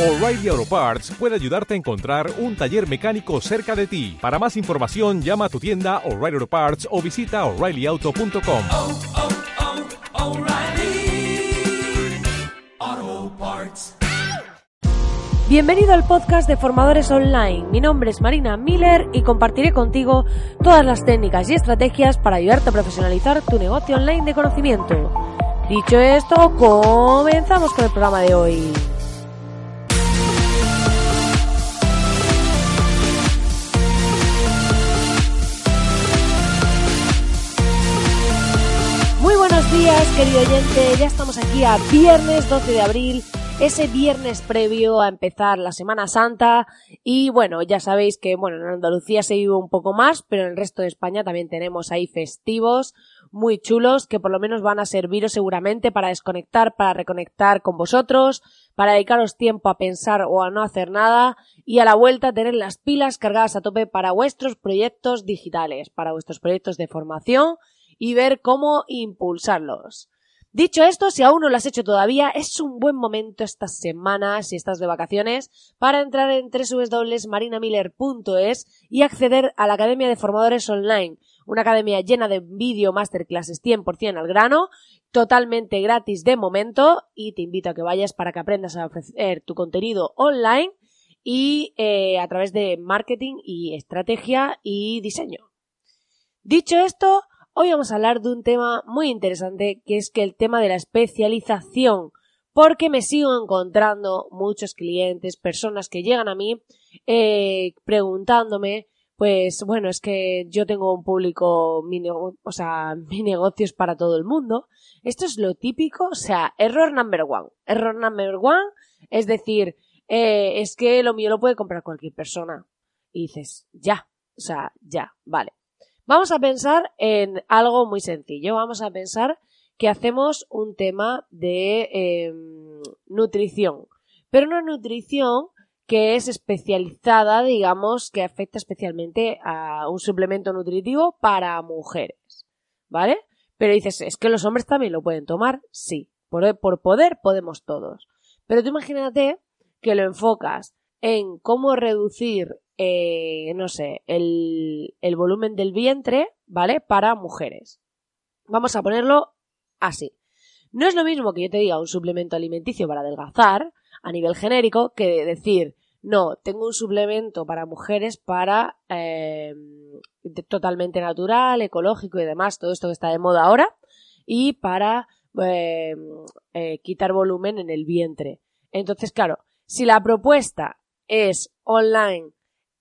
O'Reilly Auto Parts puede ayudarte a encontrar un taller mecánico cerca de ti. Para más información, llama a tu tienda O'Reilly Auto Parts o visita oreillyauto.com. oh, oh, Parts. Bienvenido al podcast de Formadores Online. Mi nombre es Marina Miller y compartiré contigo todas las técnicas y estrategias para ayudarte a profesionalizar tu negocio online de conocimiento. Dicho esto, comenzamos con el programa de hoy. Días, querido oyente. Ya estamos aquí a viernes 12 de abril, ese viernes previo a empezar la Semana Santa. Y bueno, ya sabéis que bueno, en Andalucía se vive un poco más, pero en el resto de España también tenemos ahí festivos muy chulos que por lo menos van a serviros seguramente para desconectar, para reconectar con vosotros, para dedicaros tiempo a pensar o a no hacer nada y a la vuelta tener las pilas cargadas a tope para vuestros proyectos digitales, para vuestros proyectos de formación y ver cómo impulsarlos. Dicho esto, si aún no lo has hecho todavía, es un buen momento estas semanas, si estás de vacaciones, para entrar en www.marinamiller.es y acceder a la Academia de Formadores Online, una academia llena de vídeo masterclasses 100% al grano, totalmente gratis de momento, y te invito a que vayas para que aprendas a ofrecer tu contenido online y eh, a través de marketing y estrategia y diseño. Dicho esto, Hoy vamos a hablar de un tema muy interesante que es que el tema de la especialización, porque me sigo encontrando muchos clientes, personas que llegan a mí eh, preguntándome, pues bueno, es que yo tengo un público, mi o sea, mi negocio es para todo el mundo. Esto es lo típico, o sea, error number one. Error number one es decir, eh, es que lo mío lo puede comprar cualquier persona. Y dices, ya, o sea, ya, vale. Vamos a pensar en algo muy sencillo. Vamos a pensar que hacemos un tema de eh, nutrición, pero una nutrición que es especializada, digamos, que afecta especialmente a un suplemento nutritivo para mujeres, ¿vale? Pero dices, ¿es que los hombres también lo pueden tomar? Sí, por, por poder podemos todos. Pero tú imagínate que lo enfocas en cómo reducir eh, no sé, el, el volumen del vientre, ¿vale? Para mujeres. Vamos a ponerlo así. No es lo mismo que yo te diga un suplemento alimenticio para adelgazar a nivel genérico que decir, no, tengo un suplemento para mujeres para eh, totalmente natural, ecológico y demás, todo esto que está de moda ahora, y para eh, eh, quitar volumen en el vientre. Entonces, claro, si la propuesta es online.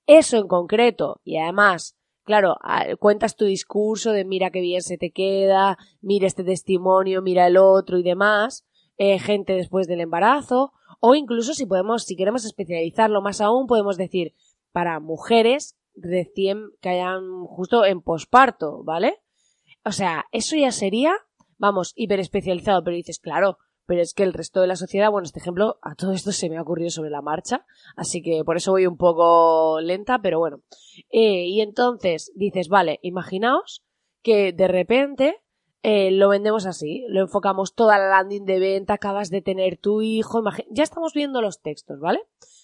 Eso en concreto. Y además claro, cuentas tu discurso de mira qué bien se te queda, mira este testimonio, mira el otro y demás, eh, gente después del embarazo, o incluso si podemos, si queremos especializarlo más aún, podemos decir para mujeres recién que hayan justo en posparto, ¿vale? O sea, eso ya sería, vamos, hiper especializado, pero dices, claro, pero es que el resto de la sociedad, bueno, este ejemplo, a todo esto se me ha ocurrido sobre la marcha, así que por eso voy un poco lenta, pero bueno. Eh, y entonces dices, vale, imaginaos que de repente eh, lo vendemos así, lo enfocamos toda la landing de venta, acabas de tener tu hijo, ya estamos viendo los textos, ¿vale?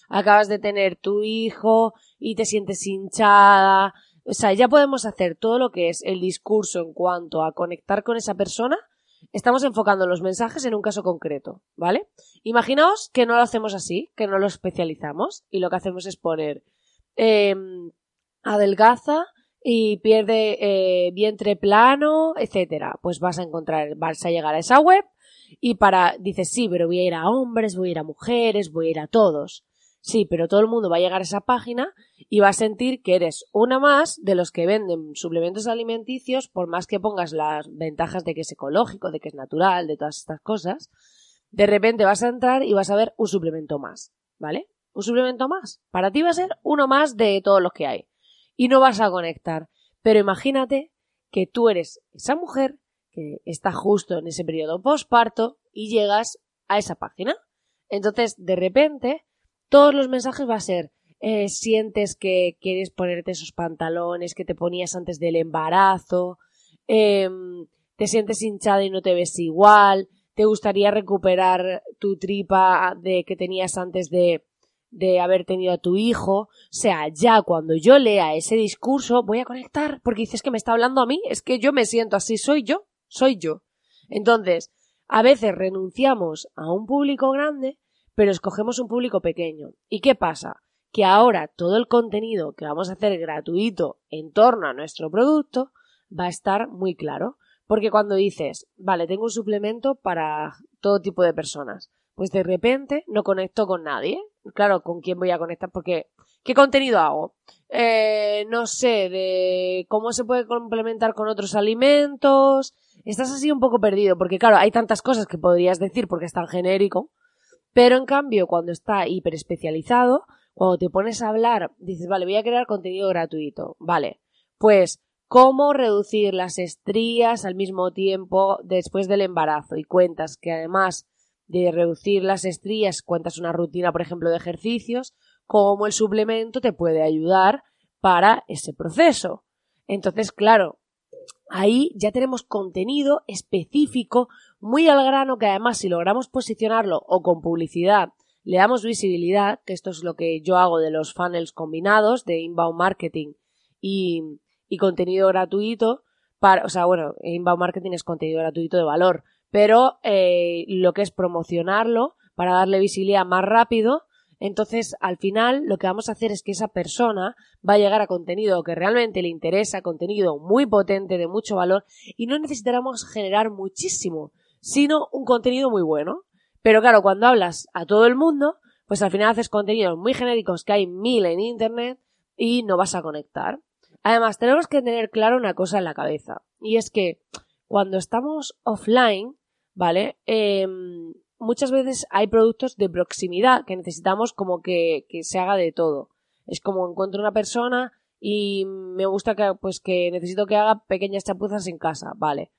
Acabas de tener tu hijo y te sientes hinchada, o sea, ya podemos hacer todo lo que es el discurso en cuanto a conectar con esa persona estamos enfocando los mensajes en un caso concreto, ¿vale? Imaginaos que no lo hacemos así, que no lo especializamos y lo que hacemos es poner eh, adelgaza y pierde eh, vientre plano, etcétera. Pues vas a encontrar, vas a llegar a esa web y para, dices, sí, pero voy a ir a hombres, voy a ir a mujeres, voy a ir a todos. Sí, pero todo el mundo va a llegar a esa página y va a sentir que eres una más de los que venden suplementos alimenticios, por más que pongas las ventajas de que es ecológico, de que es natural, de todas estas cosas. De repente vas a entrar y vas a ver un suplemento más, ¿vale? Un suplemento más. Para ti va a ser uno más de todos los que hay. Y no vas a conectar. Pero imagínate que tú eres esa mujer que está justo en ese periodo postparto y llegas a esa página. Entonces, de repente, todos los mensajes va a ser eh, sientes que quieres ponerte esos pantalones que te ponías antes del embarazo, eh, te sientes hinchada y no te ves igual, te gustaría recuperar tu tripa de que tenías antes de, de haber tenido a tu hijo. O sea, ya cuando yo lea ese discurso voy a conectar porque dices que me está hablando a mí, es que yo me siento así, soy yo, soy yo. Entonces, a veces renunciamos a un público grande, pero escogemos un público pequeño. ¿Y qué pasa? Que ahora todo el contenido que vamos a hacer gratuito en torno a nuestro producto va a estar muy claro. Porque cuando dices, vale, tengo un suplemento para todo tipo de personas, pues de repente no conecto con nadie. Claro, ¿con quién voy a conectar? Porque, ¿qué contenido hago? Eh, no sé, de cómo se puede complementar con otros alimentos. Estás así un poco perdido, porque claro, hay tantas cosas que podrías decir porque es tan genérico. Pero en cambio, cuando está hiper especializado, cuando te pones a hablar, dices, vale, voy a crear contenido gratuito. Vale, pues cómo reducir las estrías al mismo tiempo después del embarazo y cuentas que además de reducir las estrías cuentas una rutina, por ejemplo, de ejercicios, cómo el suplemento te puede ayudar para ese proceso. Entonces, claro, ahí ya tenemos contenido específico, muy al grano, que además si logramos posicionarlo o con publicidad le damos visibilidad, que esto es lo que yo hago de los funnels combinados de inbound marketing y, contenido gratuito, para, o sea, bueno, inbound marketing es contenido gratuito de valor, pero eh, lo que es promocionarlo para darle visibilidad más rápido, entonces al final lo que vamos a hacer es que esa persona va a llegar a contenido que realmente le interesa, contenido muy potente, de mucho valor, y no necesitaremos generar muchísimo, sino un contenido muy bueno. Pero claro, cuando hablas a todo el mundo, pues al final haces contenidos muy genéricos que hay mil en internet y no vas a conectar. Además, tenemos que tener claro una cosa en la cabeza, y es que cuando estamos offline, ¿vale? Em, muchas veces hay productos de proximidad que necesitamos como que, que, se haga de todo. Es como encuentro una persona y me gusta que, pues que necesito que haga pequeñas chapuzas en casa, ¿vale?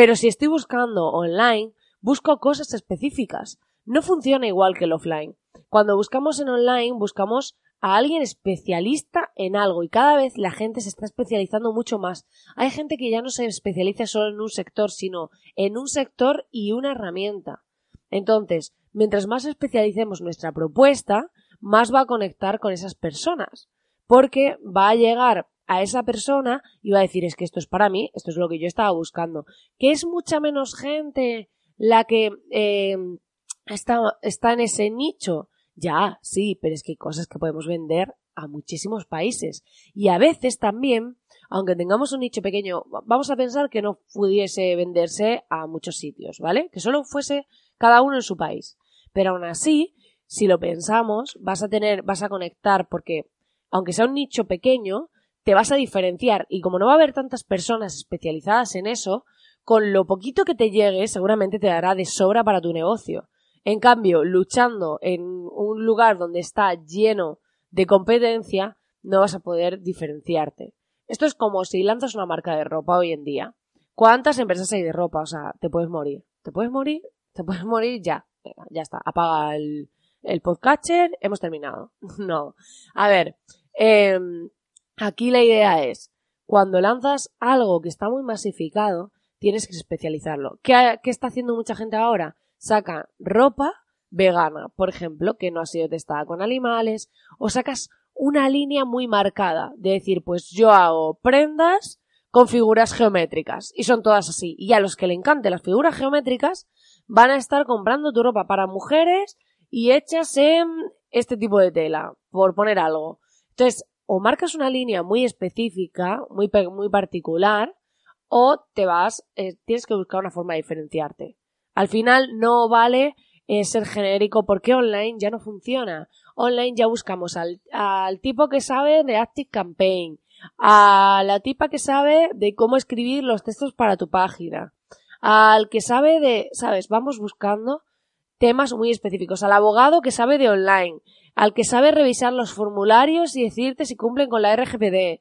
Pero si estoy buscando online, busco cosas específicas. No funciona igual que el offline. Cuando buscamos en online, buscamos a alguien especialista en algo y cada vez la gente se está especializando mucho más. Hay gente que ya no se especializa solo en un sector, sino en un sector y una herramienta. Entonces, mientras más especialicemos nuestra propuesta, más va a conectar con esas personas, porque va a llegar a esa persona y va a decir es que esto es para mí, esto es lo que yo estaba buscando, que es mucha menos gente la que eh, está, está en ese nicho ya, sí, pero es que hay cosas que podemos vender a muchísimos países. Y a veces también, aunque tengamos un nicho pequeño, vamos a pensar que no pudiese venderse a muchos sitios, ¿vale? Que solo fuese cada uno en su país. Pero aún así, si lo pensamos, vas a tener, vas a conectar porque, aunque sea un nicho pequeño, te vas a diferenciar y como no va a haber tantas personas especializadas en eso, con lo poquito que te llegue seguramente te dará de sobra para tu negocio. En cambio, luchando en un lugar donde está lleno de competencia, no vas a poder diferenciarte. Esto es como si lanzas una marca de ropa hoy en día. ¿Cuántas empresas hay de ropa? O sea, te puedes morir. ¿Te puedes morir? ¿Te puedes morir? Ya. ya está. Apaga el, el podcatcher. Hemos terminado. no. A ver. Em, aquí la idea es, cuando lanzas algo que está muy masificado, tienes que especializarlo. ¿Qué, está haciendo mucha gente ahora? saca ropa vegana, por ejemplo, que no ha sido testada con animales, o sacas una línea muy marcada, de decir, pues yo hago prendas con figuras geométricas, y son todas así. Y a los que le encanten las figuras geométricas, van a estar comprando tu ropa para mujeres y hechas en este tipo de tela, por poner algo. Entonces, o marcas una línea muy específica, muy, muy particular, o te vas, eh, tienes que buscar una forma de diferenciarte. Al final no vale eh, ser genérico porque online ya no funciona. Online ya buscamos al, al tipo que sabe de Active Campaign, a la tipa que sabe de cómo escribir los textos para tu página, al que sabe de, sabes, vamos buscando temas muy específicos, al abogado que sabe de online, al que sabe revisar los formularios y decirte si cumplen con la RGPD.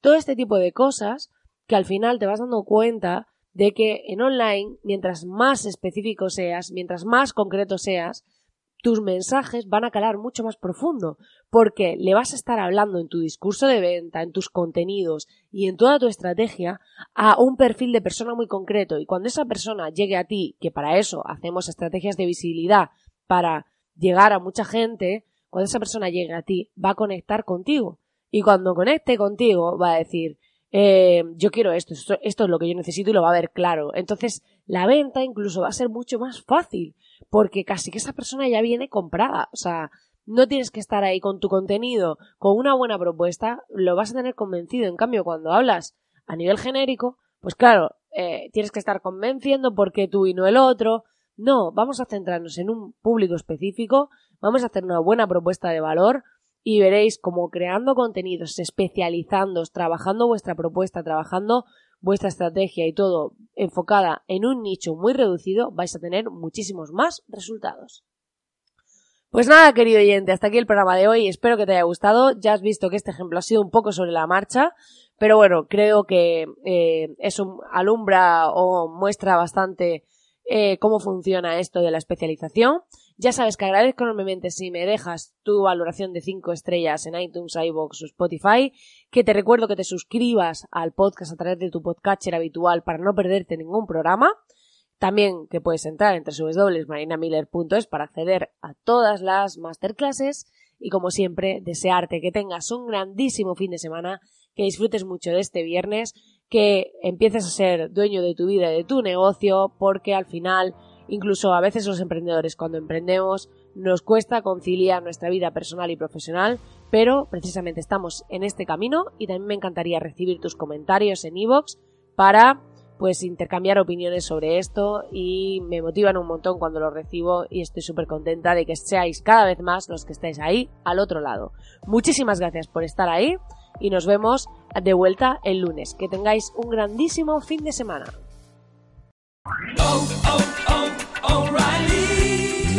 Todo este tipo de cosas que al final te vas dando cuenta de que en online, mientras más específico seas, mientras más concreto seas, tus mensajes van a calar mucho más profundo, porque le vas a estar hablando en tu discurso de venta, en tus contenidos y en toda tu estrategia a un perfil de persona muy concreto. Y cuando esa persona llegue a ti, que para eso hacemos estrategias de visibilidad, para llegar a mucha gente, cuando esa persona llegue a ti, va a conectar contigo. Y cuando conecte contigo, va a decir, eh, yo quiero esto, esto, es lo que yo necesito y lo va a ver claro. Entonces, la venta incluso va a ser mucho más fácil, porque casi que esa persona ya viene comprada. O sea, no tienes que estar ahí con tu contenido, con una buena propuesta, lo vas a tener convencido. En cambio, cuando hablas a nivel genérico, pues claro, eh, tienes que estar convenciendo porque tú y no el otro. No, vamos a centrarnos en un público específico, vamos a hacer una buena propuesta de valor y veréis como creando contenidos, especializándoos, trabajando vuestra propuesta, trabajando vuestra estrategia y todo enfocada en un nicho muy reducido, vais a tener muchísimos más resultados. Pues nada, querido oyente, hasta aquí el programa de hoy. Espero que te haya gustado. Ya has visto que este ejemplo ha sido un poco sobre la marcha, pero bueno, creo que eh, eso alumbra o muestra bastante eh, cómo funciona esto de la especialización. Ya sabes que agradezco enormemente si me dejas tu valoración de 5 estrellas en iTunes, iVoox o Spotify, que te recuerdo que te suscribas al podcast a través de tu podcatcher habitual para no perderte ningún programa. También que puedes entrar en www.marinamiller.es para acceder a todas las masterclasses y como siempre desearte que tengas un grandísimo fin de semana, que disfrutes mucho de este viernes, que empieces a ser dueño de tu vida y de tu negocio porque al final incluso a veces los emprendedores cuando emprendemos nos cuesta conciliar nuestra vida personal y profesional, pero precisamente estamos en este camino y también me encantaría recibir tus comentarios en iVoox para pues intercambiar opiniones sobre esto y me motivan un montón cuando lo recibo y estoy súper contenta de que seáis cada vez más los que estáis ahí al otro lado. Muchísimas gracias por estar ahí y nos vemos de vuelta el lunes. Que tengáis un grandísimo fin de semana. Oh, oh.